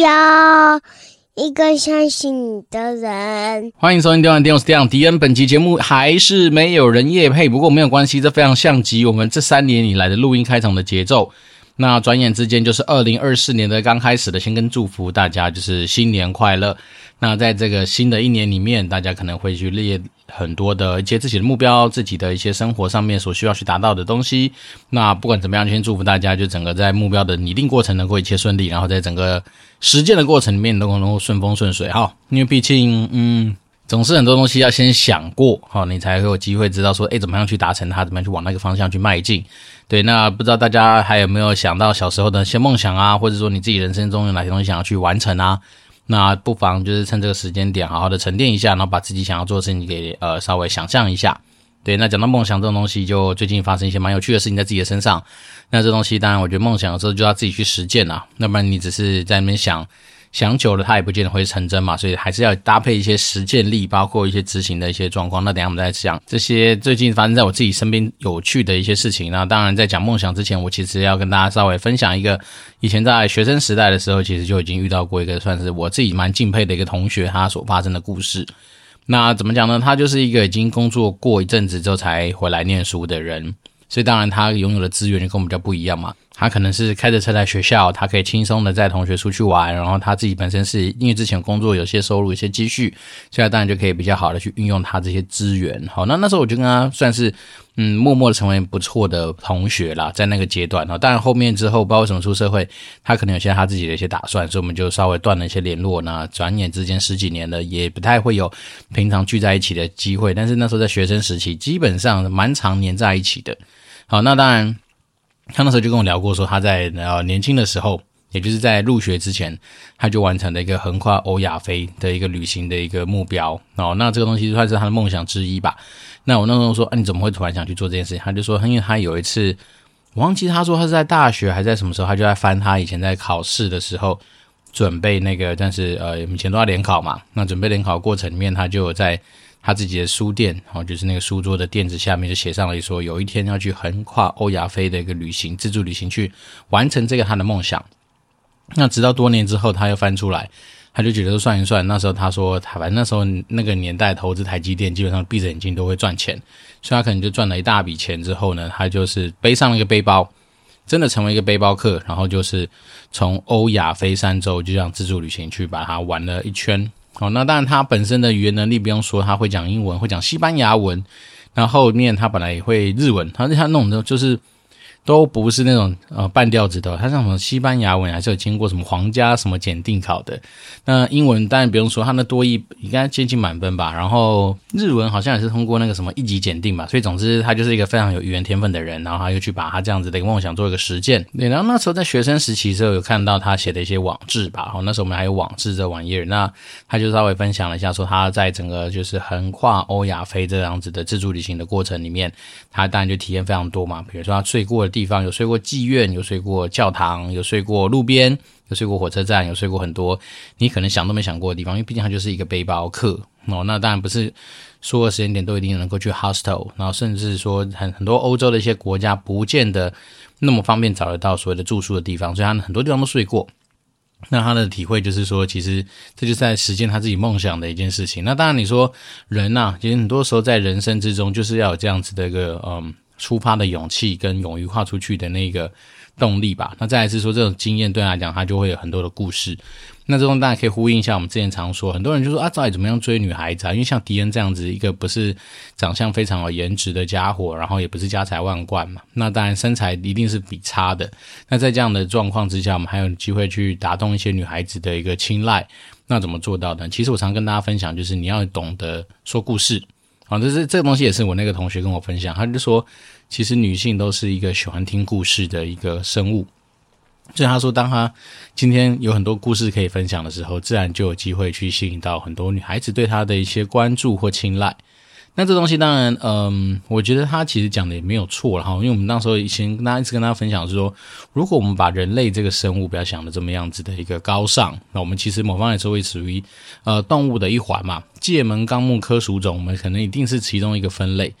要一个相信你的人。欢迎收听《电玩店》，我是电玩迪恩。本期节目还是没有人夜配，不过没有关系，这非常像极我们这三年以来的录音开场的节奏。那转眼之间就是二零二四年的刚开始了，先跟祝福大家就是新年快乐。那在这个新的一年里面，大家可能会去列很多的一些自己的目标，自己的一些生活上面所需要去达到的东西。那不管怎么样，先祝福大家，就整个在目标的拟定过程能够一切顺利，然后在整个实践的过程里面都能够顺风顺水哈。因为毕竟，嗯。总是很多东西要先想过，好，你才会有机会知道说，诶，怎么样去达成它，怎么样去往那个方向去迈进。对，那不知道大家还有没有想到小时候的一些梦想啊，或者说你自己人生中有哪些东西想要去完成啊？那不妨就是趁这个时间点，好好的沉淀一下，然后把自己想要做的事情给呃稍微想象一下。对，那讲到梦想这种东西，就最近发生一些蛮有趣的事情在自己的身上。那这东西当然，我觉得梦想有时候就要自己去实践啊，要不然你只是在那边想。想久了，它也不见得会成真嘛，所以还是要搭配一些实践力，包括一些执行的一些状况。那等下我们再讲这些最近发生在我自己身边有趣的一些事情。那当然，在讲梦想之前，我其实要跟大家稍微分享一个，以前在学生时代的时候，其实就已经遇到过一个算是我自己蛮敬佩的一个同学，他所发生的故事。那怎么讲呢？他就是一个已经工作过一阵子之后才回来念书的人，所以当然他拥有的资源就跟我们比较不一样嘛。他可能是开着车来学校，他可以轻松的带同学出去玩，然后他自己本身是因为之前工作有些收入、有些积蓄，现在当然就可以比较好的去运用他这些资源。好，那那时候我就跟他算是嗯，默默的成为不错的同学啦，在那个阶段。当然后面之后不知道为什么出社会，他可能有些他自己的一些打算，所以我们就稍微断了一些联络。那转眼之间十几年了，也不太会有平常聚在一起的机会。但是那时候在学生时期，基本上蛮常黏在一起的。好，那当然。他那时候就跟我聊过，说他在呃年轻的时候，也就是在入学之前，他就完成了一个横跨欧亚非的一个旅行的一个目标哦。那这个东西算是他的梦想之一吧。那我那时候说，啊，你怎么会突然想去做这件事情？他就说，因为他有一次，我忘记他说他是在大学还是在什么时候，他就在翻他以前在考试的时候准备那个，但是呃以前都要联考嘛，那准备联考过程里面，他就有在。他自己的书店，哦，就是那个书桌的垫子下面就写上了一说，有一天要去横跨欧亚非的一个旅行，自助旅行去完成这个他的梦想。那直到多年之后，他又翻出来，他就觉得算一算，那时候他说，他反正那时候那个年代投资台积电，基本上闭着眼睛都会赚钱，所以他可能就赚了一大笔钱之后呢，他就是背上了一个背包，真的成为一个背包客，然后就是从欧亚非三洲就这样自助旅行去把它玩了一圈。哦，那当然，他本身的语言能力不用说，他会讲英文，会讲西班牙文，然后后面他本来也会日文，他他弄的就是。都不是那种呃半吊子的，他像什么西班牙文还是有经过什么皇家什么检定考的。那英文当然不用说，他那多益应该接近满分吧。然后日文好像也是通过那个什么一级检定吧。所以总之他就是一个非常有语言天分的人。然后他又去把他这样子的一个梦想做一个实践。对，然后那时候在学生时期的时候有看到他写的一些网志吧。然后，那时候我们还有网志这玩意儿。那他就稍微分享了一下，说他在整个就是横跨欧亚非这样子的自助旅行的过程里面，他当然就体验非常多嘛。比如说他睡过的地地方有睡过妓院，有睡过教堂，有睡过路边，有睡过火车站，有睡过很多你可能想都没想过的地方。因为毕竟他就是一个背包客哦。那当然不是所有时间点都一定能够去 hostel，然后甚至说很很多欧洲的一些国家不见得那么方便找得到所谓的住宿的地方，所以他很多地方都睡过。那他的体会就是说，其实这就是在实践他自己梦想的一件事情。那当然你说人呐、啊，其实很多时候在人生之中就是要有这样子的一个嗯。出发的勇气跟勇于跨出去的那个动力吧。那再来是说，这种经验对他来讲，他就会有很多的故事。那这种大家可以呼应一下，我们之前常说，很多人就说啊，到底怎么样追女孩子啊？因为像迪恩这样子一个不是长相非常有颜值的家伙，然后也不是家财万贯嘛，那当然身材一定是比差的。那在这样的状况之下，我们还有机会去打动一些女孩子的一个青睐，那怎么做到呢？其实我常跟大家分享，就是你要懂得说故事。啊，这是这个东西也是我那个同学跟我分享，他就说，其实女性都是一个喜欢听故事的一个生物，所以他说，当他今天有很多故事可以分享的时候，自然就有机会去吸引到很多女孩子对他的一些关注或青睐。那这东西当然，嗯，我觉得他其实讲的也没有错了哈，因为我们那时候以前跟大家一直跟大家分享是说，如果我们把人类这个生物不要想的这么样子的一个高尚，那我们其实某方面是会属于呃动物的一环嘛，界门纲目科属种，我们可能一定是其中一个分类。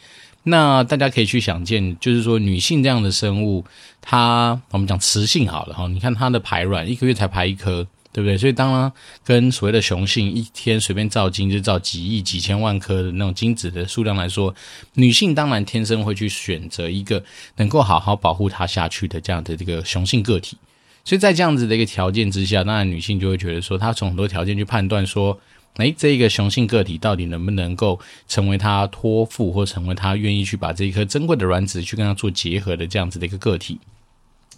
那大家可以去想见，就是说女性这样的生物，它我们讲雌性好了哈，你看它的排卵一个月才排一颗。对不对？所以当然跟所谓的雄性一天随便造精就造几亿、几千万颗的那种精子的数量来说，女性当然天生会去选择一个能够好好保护它下去的这样的这个雄性个体。所以在这样子的一个条件之下，当然女性就会觉得说，她从很多条件去判断说，诶，这一个雄性个体到底能不能够成为他托付，或成为他愿意去把这一颗珍贵的卵子去跟他做结合的这样子的一个个体。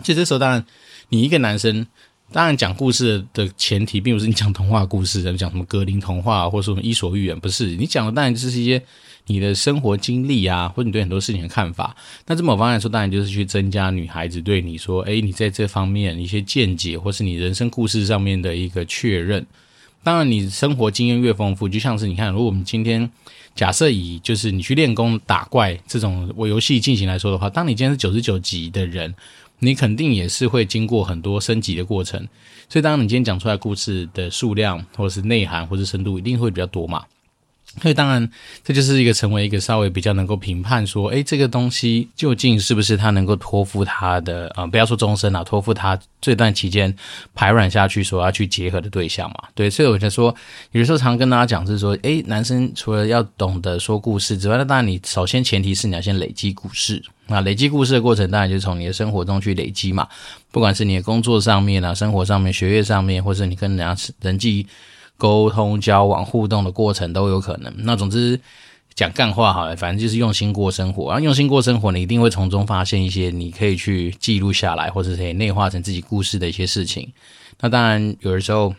其实这时候，当然你一个男生。当然，讲故事的前提并不是你讲童话故事，讲什么格林童话，或者说什么伊索寓言，不是。你讲的当然就是一些你的生活经历啊，或者你对很多事情的看法。那这么方来说，当然就是去增加女孩子对你说，诶，你在这方面一些见解，或是你人生故事上面的一个确认。当然，你生活经验越丰富，就像是你看，如果我们今天假设以就是你去练功打怪这种我游戏进行来说的话，当你今天是九十九级的人。你肯定也是会经过很多升级的过程，所以当你今天讲出来故事的数量，或者是内涵，或者是深度，一定会比较多嘛。所以当然，这就是一个成为一个稍微比较能够评判说，诶，这个东西究竟是不是他能够托付他的啊、不要说终身了，托付他这段期间排卵下去所要去结合的对象嘛。对，所以我就说，有的时候常跟大家讲是说，诶，男生除了要懂得说故事之外，那当然你首先前提是你要先累积故事。那累积故事的过程，当然就是从你的生活中去累积嘛。不管是你的工作上面啊，生活上面、学业上面，或是你跟人家人际。沟通、交往、互动的过程都有可能。那总之讲干话好了，反正就是用心过生活。然后用心过生活，你一定会从中发现一些你可以去记录下来，或者是可以内化成自己故事的一些事情。那当然，有的时候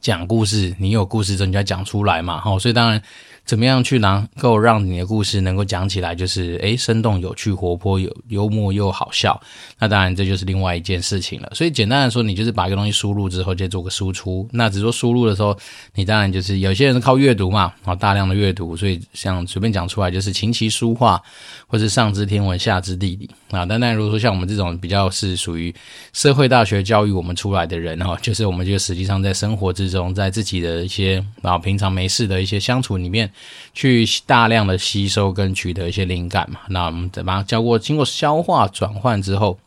讲故事，你有故事，人家讲出来嘛。好，所以当然。怎么样去能够让你的故事能够讲起来，就是诶生动有趣、活泼有幽默又好笑？那当然这就是另外一件事情了。所以简单来说，你就是把一个东西输入之后，再做个输出。那只说输入的时候，你当然就是有些人是靠阅读嘛，啊，大量的阅读。所以像随便讲出来，就是琴棋书画，或是上知天文下知地理啊。但但如果说像我们这种比较是属于社会大学教育我们出来的人哈，就是我们就实际上在生活之之中，在自己的一些啊平常没事的一些相处里面。去大量的吸收跟取得一些灵感嘛，那我们怎么教过，经过消化转换之后，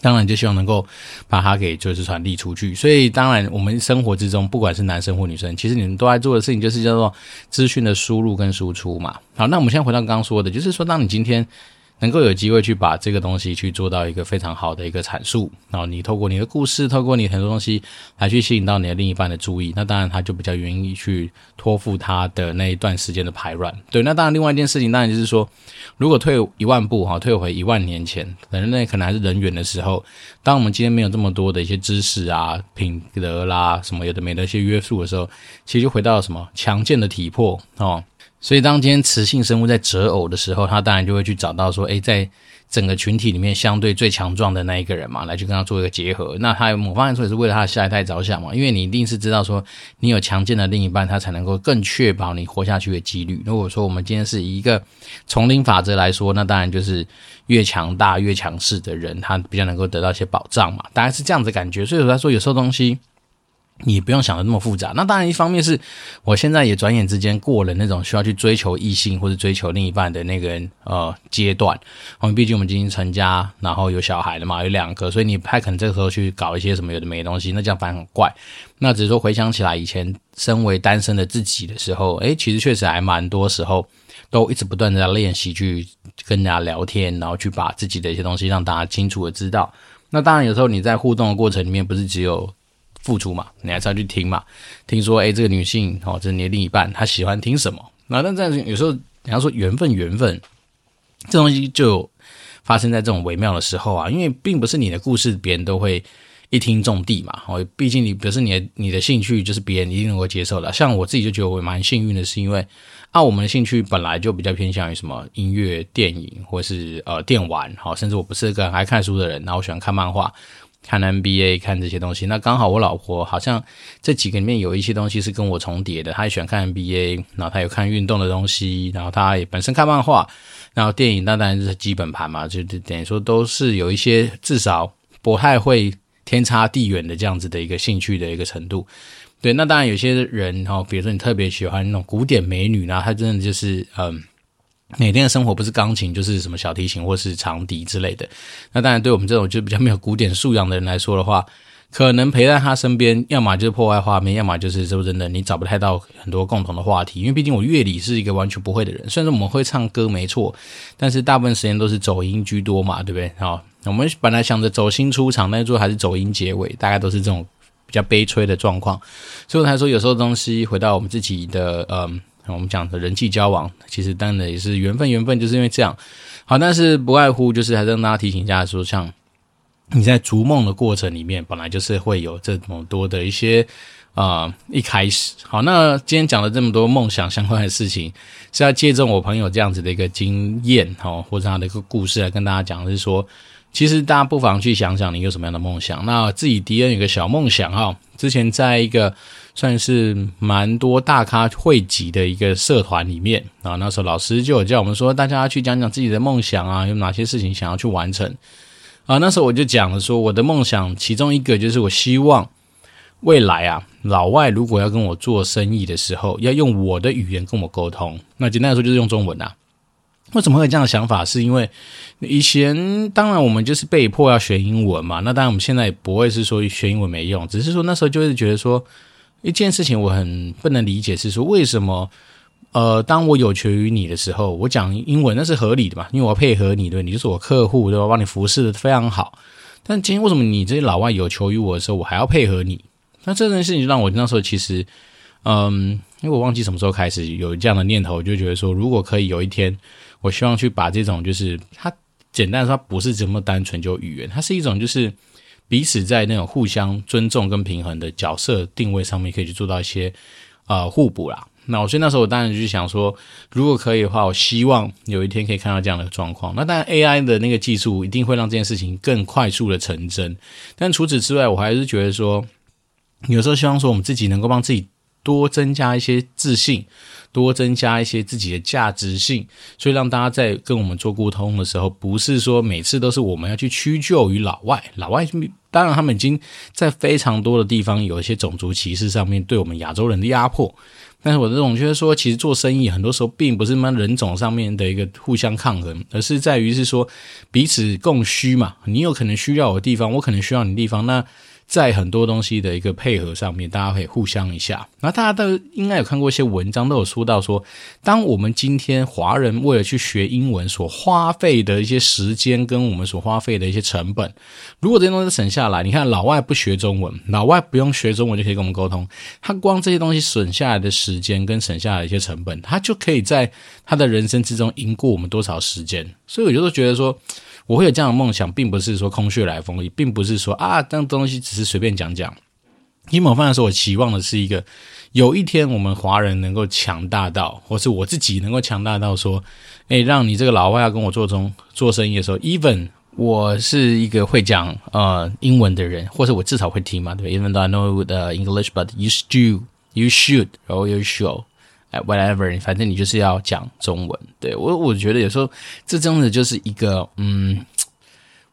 当然就希望能够把它给就是传递出去。所以当然我们生活之中，不管是男生或女生，其实你们都在做的事情就是叫做资讯的输入跟输出嘛。好，那我们现在回到刚刚说的，就是说当你今天。能够有机会去把这个东西去做到一个非常好的一个阐述，然后你透过你的故事，透过你很多东西来去吸引到你的另一半的注意，那当然他就比较愿意去托付他的那一段时间的排卵。对，那当然另外一件事情，当然就是说，如果退一万步哈，退回一万年前，人类可能还是人猿的时候，当我们今天没有这么多的一些知识啊、品德啦什么有的没的一些约束的时候，其实就回到什么强健的体魄哦。所以，当今天雌性生物在择偶的时候，他当然就会去找到说，诶，在整个群体里面相对最强壮的那一个人嘛，来去跟他做一个结合。那他某方面说也是为了他的下一代着想嘛，因为你一定是知道说，你有强健的另一半，他才能够更确保你活下去的几率。如果说我们今天是以一个丛林法则来说，那当然就是越强大越强势的人，他比较能够得到一些保障嘛，大概是这样子感觉。所以我来说，有时候东西。你不用想的那么复杂。那当然，一方面是我现在也转眼之间过了那种需要去追求异性或者追求另一半的那个呃阶段。我们毕竟我们已经成家，然后有小孩了嘛，有两个，所以你不太可能这个时候去搞一些什么有的没的东西，那这样反而很怪。那只是说回想起来，以前身为单身的自己的时候，诶，其实确实还蛮多时候都一直不断的在练习去跟人家聊天，然后去把自己的一些东西让大家清楚的知道。那当然，有时候你在互动的过程里面，不是只有。付出嘛，你还是要去听嘛。听说，哎，这个女性哦，这是你的另一半，她喜欢听什么？那但这样有时候，你要说缘分，缘分这东西就发生在这种微妙的时候啊，因为并不是你的故事别人都会一听中地嘛。哦，毕竟你，比如说你的你的兴趣就是别人一定能够接受的。像我自己就觉得我蛮幸运的，是因为啊，我们的兴趣本来就比较偏向于什么音乐、电影或是呃电玩，好，甚至我不是个很爱看书的人，然后我喜欢看漫画。看 NBA，看这些东西，那刚好我老婆好像这几个里面有一些东西是跟我重叠的。她也喜欢看 NBA，然后她有看运动的东西，然后她也本身看漫画，然后电影那当然是基本盘嘛，就等于说都是有一些至少不太会天差地远的这样子的一个兴趣的一个程度。对，那当然有些人哈，比如说你特别喜欢那种古典美女，然后她真的就是嗯。每天的生活不是钢琴就是什么小提琴或是长笛之类的。那当然，对我们这种就比较没有古典素养的人来说的话，可能陪在他身边，要么就是破坏画面，要么就是说真的，你找不太到很多共同的话题。因为毕竟我乐理是一个完全不会的人，虽然说我们会唱歌没错，但是大部分时间都是走音居多嘛，对不对？好，我们本来想着走心出场，但最后还是走音结尾，大概都是这种比较悲催的状况。所以我才说，有时候东西回到我们自己的，嗯。我们讲的人际交往，其实当然也是缘分，缘分就是因为这样。好，但是不外乎就是还是跟大家提醒一下，说像你在逐梦的过程里面，本来就是会有这么多的一些啊、一开始。好，那今天讲了这么多梦想相关的事情，是要借证我朋友这样子的一个经验，哦，或者他的一个故事来跟大家讲，是说，其实大家不妨去想想你有什么样的梦想。那自己迪恩有个小梦想哈，之前在一个。算是蛮多大咖汇集的一个社团里面啊，那时候老师就有叫我们说，大家去讲讲自己的梦想啊，有哪些事情想要去完成啊。那时候我就讲了说，我的梦想其中一个就是我希望未来啊，老外如果要跟我做生意的时候，要用我的语言跟我沟通。那简单来说就是用中文啊。为什么会有这样的想法？是因为以前当然我们就是被迫要学英文嘛。那当然我们现在也不会是说学英文没用，只是说那时候就是觉得说。一件事情我很不能理解，是说为什么，呃，当我有求于你的时候，我讲英文那是合理的嘛？因为我要配合你，对，你就是我客户，对吧？帮你服侍的非常好。但今天为什么你这些老外有求于我的时候，我还要配合你？那这件事情就让我那时候其实，嗯，因为我忘记什么时候开始有这样的念头，就觉得说，如果可以有一天，我希望去把这种就是它简单说，不是这么单纯就语言，它是一种就是。彼此在那种互相尊重跟平衡的角色定位上面，可以去做到一些呃互补啦。那我所以那时候我当然就想说，如果可以的话，我希望有一天可以看到这样的状况。那当然 AI 的那个技术一定会让这件事情更快速的成真。但除此之外，我还是觉得说，有时候希望说我们自己能够帮自己多增加一些自信。多增加一些自己的价值性，所以让大家在跟我们做沟通的时候，不是说每次都是我们要去屈就于老外。老外当然他们已经在非常多的地方有一些种族歧视上面对我们亚洲人的压迫，但是我这种觉得说，其实做生意很多时候并不是那人种上面的一个互相抗衡，而是在于是说彼此供需嘛。你有可能需要我的地方，我可能需要你的地方，那。在很多东西的一个配合上面，大家可以互相一下。那大家都应该有看过一些文章，都有说到说，当我们今天华人为了去学英文所花费的一些时间，跟我们所花费的一些成本，如果这些东西省下来，你看老外不学中文，老外不用学中文就可以跟我们沟通，他光这些东西省下来的时间跟省下来一些成本，他就可以在他的人生之中赢过我们多少时间。所以我就觉得说。我会有这样的梦想，并不是说空穴来风，也并不是说啊，这样东西只是随便讲讲。因为我发现说，我期望的是一个，有一天我们华人能够强大到，或是我自己能够强大到说，诶，让你这个老外要跟我做中做生意的时候，even 我是一个会讲呃英文的人，或者我至少会听嘛，对吧？Even though I know the English, but you should, you should, or you should. Whatever，反正你就是要讲中文。对，我，我觉得有时候这真的就是一个，嗯，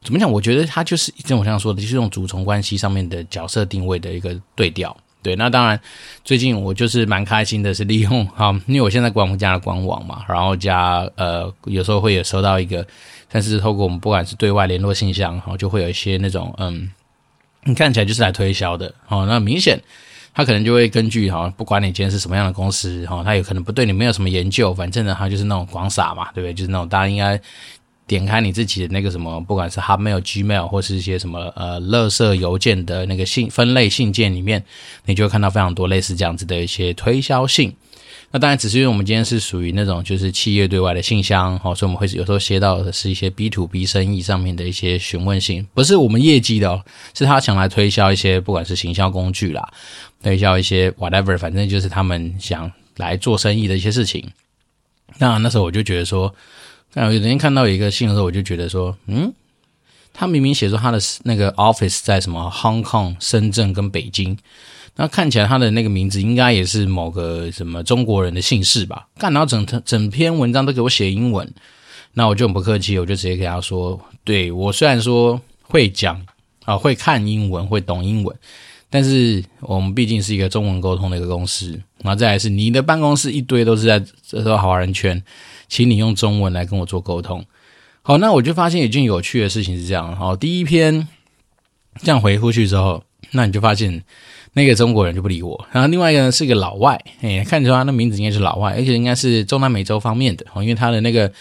怎么讲？我觉得它就是像我像说的，就是这种主从关系上面的角色定位的一个对调。对，那当然，最近我就是蛮开心的，是利用哈，因为我现在官网加了官网嘛，然后加呃，有时候会有收到一个，但是透过我们不管是对外联络信箱，然后就会有一些那种，嗯，你看起来就是来推销的，哦，那明显。他可能就会根据哈，不管你今天是什么样的公司哈，他有可能不对你没有什么研究，反正呢，他就是那种广撒嘛，对不对？就是那种大家应该点开你自己的那个什么，不管是 Hotmail、Gmail 或是一些什么呃，垃圾邮件的那个信分类信件里面，你就会看到非常多类似这样子的一些推销信。那当然，只是因为我们今天是属于那种就是企业对外的信箱，哈，所以我们会有时候接到的是一些 B to B 生意上面的一些询问信，不是我们业绩的哦，是他想来推销一些不管是行销工具啦，推销一些 whatever，反正就是他们想来做生意的一些事情。那那时候我就觉得说，那有天看到一个信的时候，我就觉得说，嗯，他明明写说他的那个 office 在什么 Hong Kong、深圳跟北京。那看起来他的那个名字应该也是某个什么中国人的姓氏吧？干，然后整整篇文章都给我写英文，那我就很不客气，我就直接给他说：对，我虽然说会讲啊，会看英文，会懂英文，但是我们毕竟是一个中文沟通的一个公司，然后再来是你的办公室一堆都是在这个华人圈，请你用中文来跟我做沟通。好，那我就发现有一件有趣的事情是这样，好，第一篇这样回复去之后，那你就发现那个中国人就不理我，然后另外一个呢是一个老外，哎，看出他的名字应该是老外，而且应该是中南美洲方面的，因为他的那个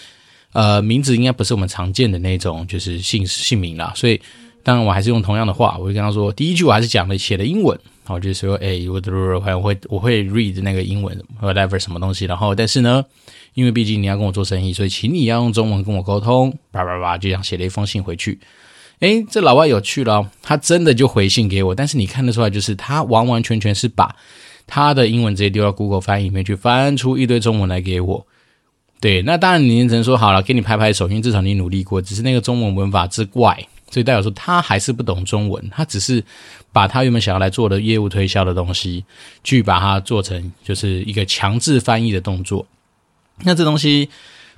呃名字应该不是我们常见的那种，就是姓姓名啦，所以。当然，我还是用同样的话，我就跟他说，第一句我还是讲的写的英文，我就是说，哎，我我会我会 read 那个英文 whatever 什么东西，然后但是呢，因为毕竟你要跟我做生意，所以请你要用中文跟我沟通，叭叭叭，就这样写了一封信回去。哎，这老外有趣了，他真的就回信给我，但是你看得出来，就是他完完全全是把他的英文直接丢到 Google 翻译里面去，翻出一堆中文来给我。对，那当然你只能说好了，给你拍拍手，因为至少你努力过，只是那个中文文法之怪。所以代表说他还是不懂中文，他只是把他原本想要来做的业务推销的东西，去把它做成就是一个强制翻译的动作。那这东西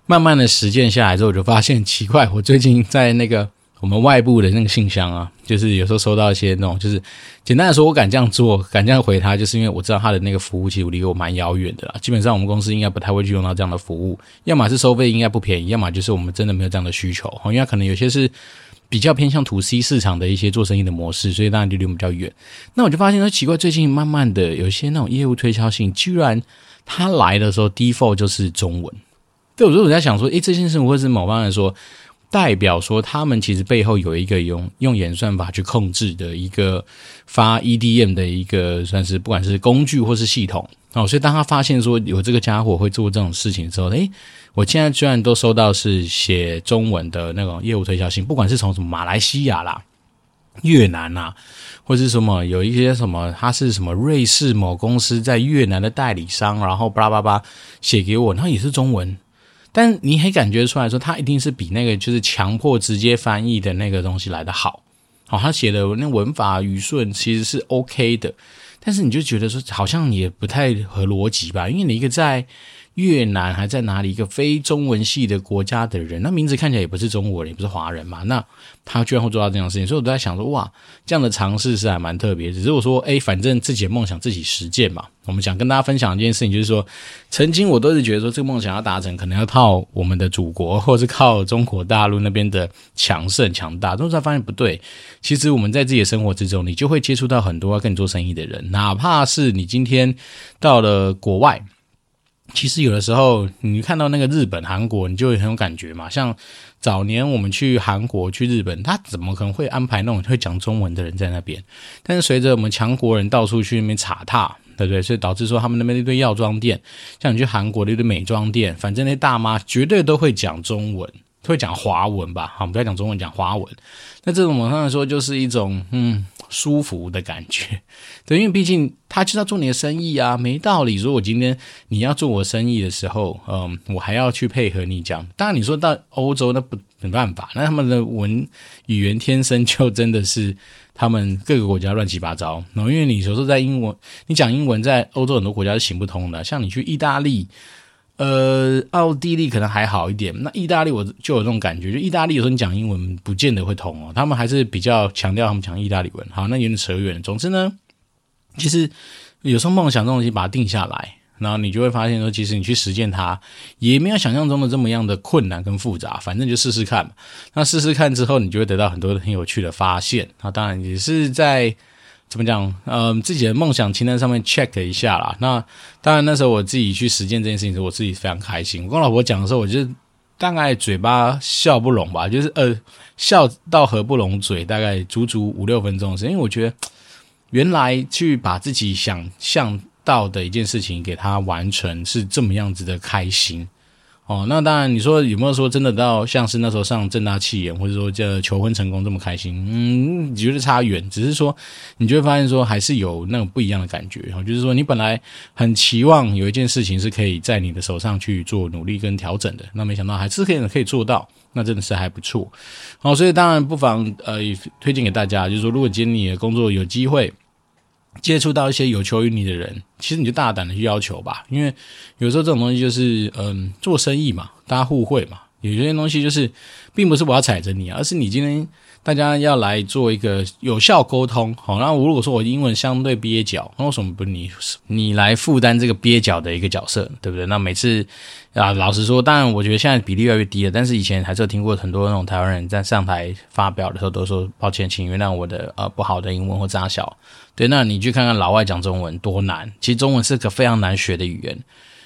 慢慢的实践下来之后，我就发现奇怪，我最近在那个我们外部的那个信箱啊，就是有时候收到一些那种，就是简单的说，我敢这样做，敢这样回他，就是因为我知道他的那个服务其实离我蛮遥远的啦。基本上我们公司应该不太会去用到这样的服务，要么是收费应该不便宜，要么就是我们真的没有这样的需求，因为可能有些是。比较偏向 to C 市场的一些做生意的模式，所以当然就离我们比较远。那我就发现说奇怪，最近慢慢的有一些那种业务推销信，居然他来的时候 default 就是中文。对，我说我在想说，诶，这件事情会是某方来说代表说他们其实背后有一个用用演算法去控制的一个发 EDM 的一个算是不管是工具或是系统哦。所以当他发现说有这个家伙会做这种事情之后，诶。我现在居然都收到是写中文的那种业务推销信，不管是从什么马来西亚啦、越南啦，或是什么有一些什么，他是什么瑞士某公司在越南的代理商，然后巴拉巴拉写给我，然后也是中文，但你可以感觉出来说，他一定是比那个就是强迫直接翻译的那个东西来的好。好，他写的那文法语顺其实是 OK 的，但是你就觉得说好像也不太合逻辑吧，因为你一个在。越南还在哪里？一个非中文系的国家的人，那名字看起来也不是中国人，也不是华人嘛。那他居然会做到这样的事情，所以我都在想说，哇，这样的尝试是还蛮特别。只是我说，哎，反正自己的梦想自己实践嘛。我们想跟大家分享一件事情，就是说，曾经我都是觉得说，这个梦想要达成，可能要靠我们的祖国，或是靠中国大陆那边的强盛强大。但是才发现不对，其实我们在自己的生活之中，你就会接触到很多要跟你做生意的人，哪怕是你今天到了国外。其实有的时候，你看到那个日本、韩国，你就会很有感觉嘛。像早年我们去韩国、去日本，他怎么可能会安排那种会讲中文的人在那边？但是随着我们强国人到处去那边踩踏，对不对？所以导致说他们那边一堆药妆店，像你去韩国的一堆美妆店，反正那大妈绝对都会讲中文，会讲华文吧？好，我们不要讲中文，讲华文。那这种网上来说，就是一种嗯。舒服的感觉，对，因为毕竟他就是要做你的生意啊，没道理说我今天你要做我生意的时候，嗯，我还要去配合你讲。当然你说到欧洲那不没办法，那他们的文语言天生就真的是他们各个国家乱七八糟。然后因为你有时候在英文，你讲英文在欧洲很多国家是行不通的，像你去意大利。呃，奥地利可能还好一点，那意大利我就有这种感觉，就意大利有时候你讲英文不见得会通哦，他们还是比较强调他们讲意大利文。好，那有点扯远。总之呢，其实有时候梦想这种东西，把它定下来，然后你就会发现说，其实你去实践它，也没有想象中的这么样的困难跟复杂，反正就试试看。那试试看之后，你就会得到很多很有趣的发现。那当然也是在。怎么讲？嗯，自己的梦想清单上面 check 一下啦。那当然，那时候我自己去实践这件事情时候，我自己非常开心。我跟老婆讲的时候，我就大概嘴巴笑不拢吧，就是呃笑到合不拢嘴，大概足足五六分钟的时间。因为我觉得，原来去把自己想象到的一件事情给它完成，是这么样子的开心。哦，那当然，你说有没有说真的到像是那时候上正大企研，或者说这求婚成功这么开心？嗯，觉得差远。只是说，你就会发现说，还是有那种不一样的感觉。哈，就是说，你本来很期望有一件事情是可以在你的手上去做努力跟调整的，那没想到还是可以可以做到，那真的是还不错。好，所以当然不妨呃推荐给大家，就是说，如果今天你的工作有机会。接触到一些有求于你的人，其实你就大胆的去要求吧，因为有时候这种东西就是，嗯，做生意嘛，大家互惠嘛，有些东西就是，并不是我要踩着你，而是你今天大家要来做一个有效沟通。好，那如果说我英文相对蹩脚，那为什么不你你来负担这个蹩脚的一个角色，对不对？那每次啊，老实说，当然我觉得现在比例越来越低了，但是以前还是有听过很多那种台湾人在上台发表的时候都说抱歉，请原谅我的呃不好的英文或扎小。对，那你去看看老外讲中文多难，其实中文是个非常难学的语言。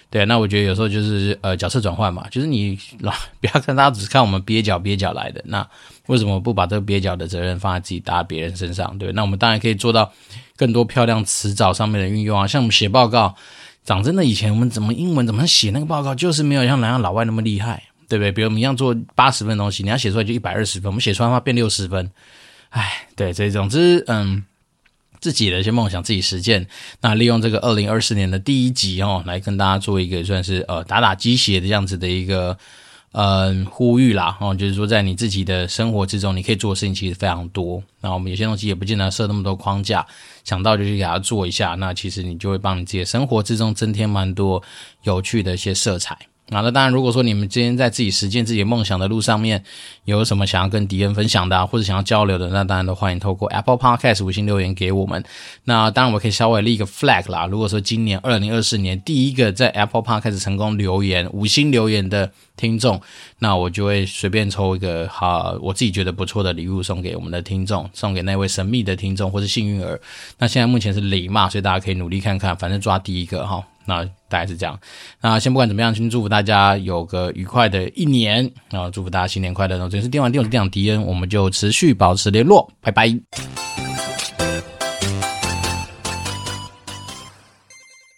对，那我觉得有时候就是呃角色转换嘛，就是你老 不要看大家只是看我们蹩脚蹩脚来的，那为什么不把这个蹩脚的责任放在自己搭别人身上？对，那我们当然可以做到更多漂亮词藻上面的运用啊，像我们写报告，讲真的，以前我们怎么英文怎么写那个报告，就是没有像南洋老外那么厉害，对不对？比如我们一样做八十分东西，你要写出来就一百二十分，我们写出来的话变六十分，哎，对，这总之嗯。自己的一些梦想，自己实践。那利用这个二零二四年的第一集哦，来跟大家做一个算是呃打打鸡血的这样子的一个呃呼吁啦哦，就是说在你自己的生活之中，你可以做的事情其实非常多。那我们有些东西也不见得设那么多框架，想到就去给它做一下，那其实你就会帮你自己的生活之中增添蛮多有趣的一些色彩。好，那当然，如果说你们今天在自己实践自己梦想的路上面，有什么想要跟迪恩分享的，或者想要交流的，那当然都欢迎透过 Apple Podcast 五星留言给我们。那当然，我可以稍微立一个 flag 啦。如果说今年二零二四年第一个在 Apple Podcast 成功留言五星留言的听众，那我就会随便抽一个哈，我自己觉得不错的礼物送给我们的听众，送给那位神秘的听众或是幸运儿。那现在目前是零嘛，所以大家可以努力看看，反正抓第一个哈。那大概是这样。那先不管怎么样，先祝福大家有个愉快的一年然后！祝福大家新年快乐！然后这是电玩店长电长迪恩，我们就持续保持联络，拜拜。